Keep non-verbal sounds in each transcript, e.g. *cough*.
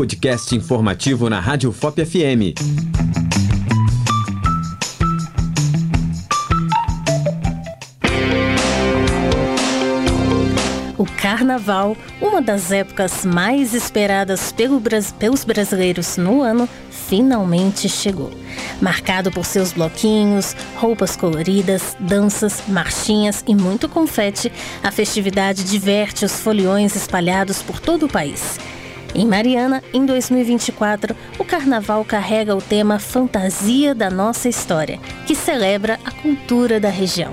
podcast informativo na Rádio FOP FM. O Carnaval, uma das épocas mais esperadas pelo, pelos brasileiros no ano, finalmente chegou. Marcado por seus bloquinhos, roupas coloridas, danças, marchinhas e muito confete, a festividade diverte os foliões espalhados por todo o país. Em Mariana, em 2024, o carnaval carrega o tema Fantasia da Nossa História, que celebra a cultura da região.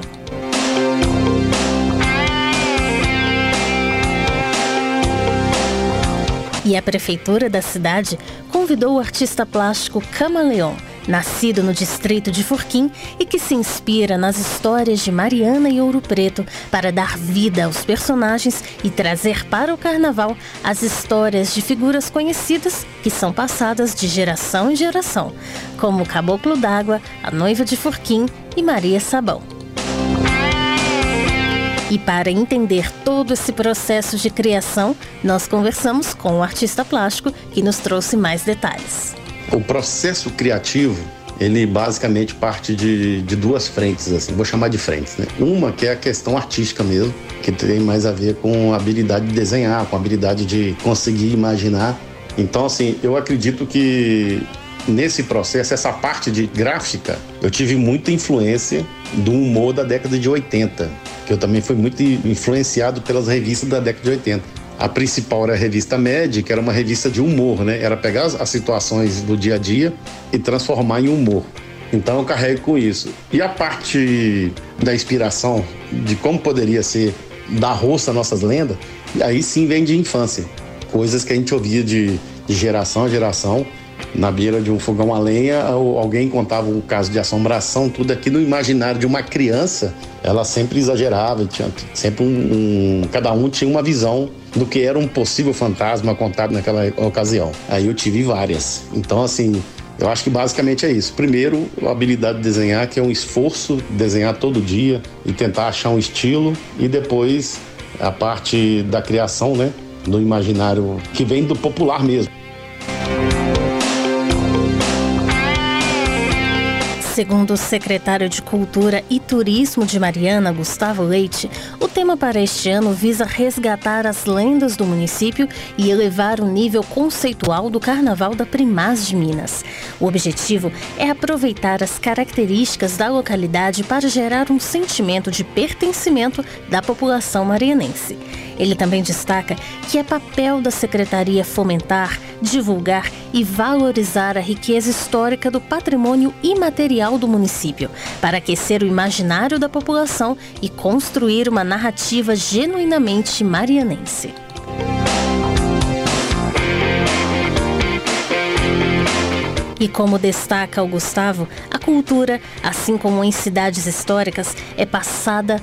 E a prefeitura da cidade convidou o artista plástico Camaleão, nascido no distrito de Furquim e que se inspira nas histórias de Mariana e Ouro Preto para dar vida aos personagens e trazer para o carnaval as histórias de figuras conhecidas que são passadas de geração em geração, como o Caboclo d'Água, a Noiva de Furquim e Maria Sabão. E para entender todo esse processo de criação, nós conversamos com o artista plástico que nos trouxe mais detalhes. O processo criativo, ele basicamente parte de, de duas frentes, assim, vou chamar de frentes, né? Uma que é a questão artística mesmo, que tem mais a ver com a habilidade de desenhar, com a habilidade de conseguir imaginar. Então, assim, eu acredito que nesse processo, essa parte de gráfica, eu tive muita influência do humor da década de 80, que eu também fui muito influenciado pelas revistas da década de 80. A principal era a revista Med, que era uma revista de humor, né? Era pegar as situações do dia a dia e transformar em humor. Então eu carrego com isso. E a parte da inspiração de como poderia ser da roça nossas lendas, aí sim vem de infância. Coisas que a gente ouvia de, de geração a geração na beira de um fogão a lenha, alguém contava um caso de assombração, tudo aqui no imaginário de uma criança, ela sempre exagerava, tinha sempre um, um, cada um tinha uma visão do que era um possível fantasma contado naquela ocasião. Aí eu tive várias. Então assim, eu acho que basicamente é isso. Primeiro, a habilidade de desenhar, que é um esforço, desenhar todo dia e tentar achar um estilo, e depois a parte da criação, né, do imaginário que vem do popular mesmo. Segundo o secretário de Cultura e Turismo de Mariana, Gustavo Leite, o tema para este ano visa resgatar as lendas do município e elevar o nível conceitual do Carnaval da Primaz de Minas. O objetivo é aproveitar as características da localidade para gerar um sentimento de pertencimento da população marianense. Ele também destaca que é papel da secretaria fomentar, divulgar e valorizar a riqueza histórica do patrimônio imaterial do município, para aquecer o imaginário da população e construir uma narrativa genuinamente marianense. E como destaca o Gustavo, a cultura, assim como em cidades históricas, é passada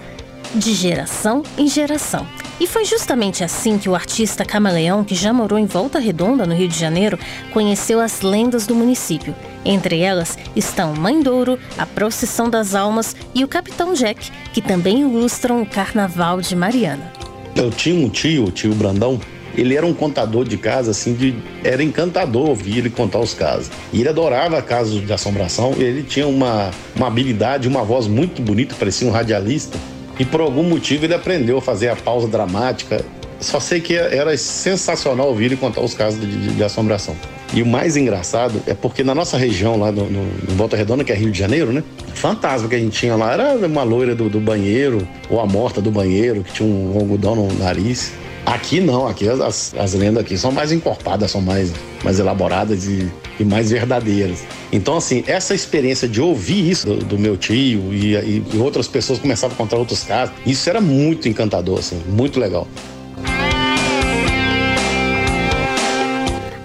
de geração em geração. E foi justamente assim que o artista Camaleão, que já morou em Volta Redonda, no Rio de Janeiro, conheceu as lendas do município. Entre elas estão Mãe Douro, a Procissão das Almas e o Capitão Jack, que também ilustram o Carnaval de Mariana. Eu tinha um tio, o tio Brandão, ele era um contador de casa, assim, de, era encantador ouvir ele contar os casos. E ele adorava casos de assombração, ele tinha uma, uma habilidade, uma voz muito bonita, parecia um radialista. E por algum motivo ele aprendeu a fazer a pausa dramática. Só sei que era sensacional ouvir ele contar os casos de, de, de assombração. E o mais engraçado é porque na nossa região, lá no, no, no, Volta Redonda, que é Rio de Janeiro, né? O fantasma que a gente tinha lá era uma loira do, do banheiro, ou a morta do banheiro, que tinha um algodão no nariz. Aqui não, aqui as, as lendas aqui são mais encorpadas, são mais, mais elaboradas e, e mais verdadeiras. Então, assim, essa experiência de ouvir isso do, do meu tio e, e, outras pessoas começavam a contar outros casos, isso era muito encantador, assim, muito legal.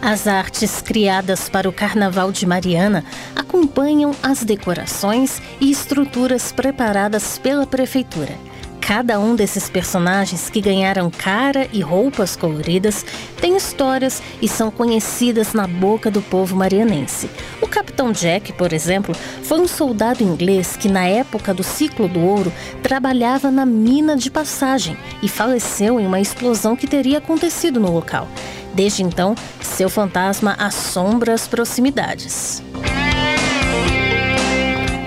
As artes criadas para o Carnaval de Mariana acompanham as decorações e estruturas preparadas pela Prefeitura. Cada um desses personagens que ganharam cara e roupas coloridas tem histórias e são conhecidas na boca do povo marianense. O Capitão Jack, por exemplo, foi um soldado inglês que, na época do ciclo do ouro, trabalhava na mina de passagem e faleceu em uma explosão que teria acontecido no local. Desde então, seu fantasma assombra as proximidades.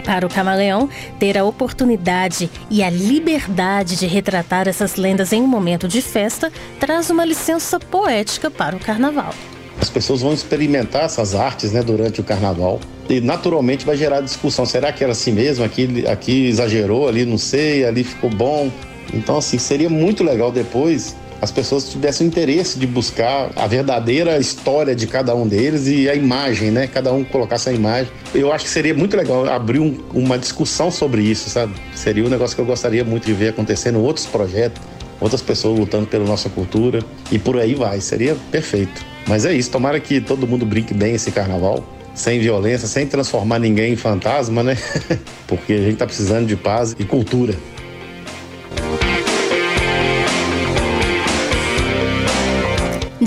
Para o camaleão, ter a oportunidade e a liberdade de retratar essas lendas em um momento de festa traz uma licença poética para o carnaval. As pessoas vão experimentar essas artes né, durante o carnaval e naturalmente vai gerar discussão. Será que era assim mesmo? Aqui, aqui exagerou, ali não sei, ali ficou bom. Então, assim, seria muito legal depois as pessoas tivessem interesse de buscar a verdadeira história de cada um deles e a imagem, né? Cada um colocasse a imagem. Eu acho que seria muito legal abrir um, uma discussão sobre isso, sabe? Seria um negócio que eu gostaria muito de ver acontecendo outros projetos, outras pessoas lutando pela nossa cultura e por aí vai. Seria perfeito. Mas é isso, tomara que todo mundo brinque bem esse carnaval, sem violência, sem transformar ninguém em fantasma, né? *laughs* Porque a gente tá precisando de paz e cultura.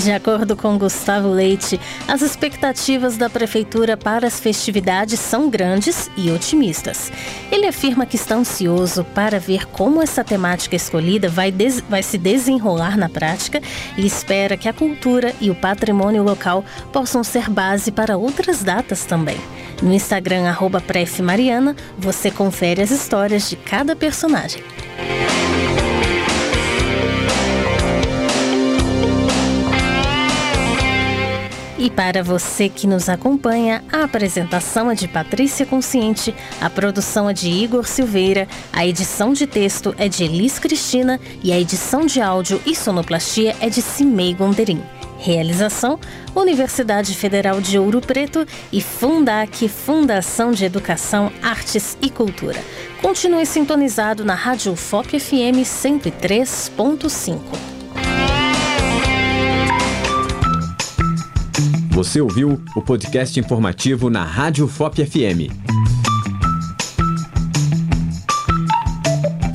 De acordo com Gustavo Leite, as expectativas da prefeitura para as festividades são grandes e otimistas. Ele afirma que está ansioso para ver como essa temática escolhida vai, vai se desenrolar na prática e espera que a cultura e o patrimônio local possam ser base para outras datas também. No Instagram, arroba Mariana, você confere as histórias de cada personagem. E para você que nos acompanha, a apresentação é de Patrícia Consciente, a produção é de Igor Silveira, a edição de texto é de Elis Cristina e a edição de áudio e sonoplastia é de Cimei Gonderim. Realização: Universidade Federal de Ouro Preto e Fundac, Fundação de Educação, Artes e Cultura. Continue sintonizado na Rádio FOP FM 103.5. Você ouviu o podcast informativo na Rádio FOP FM.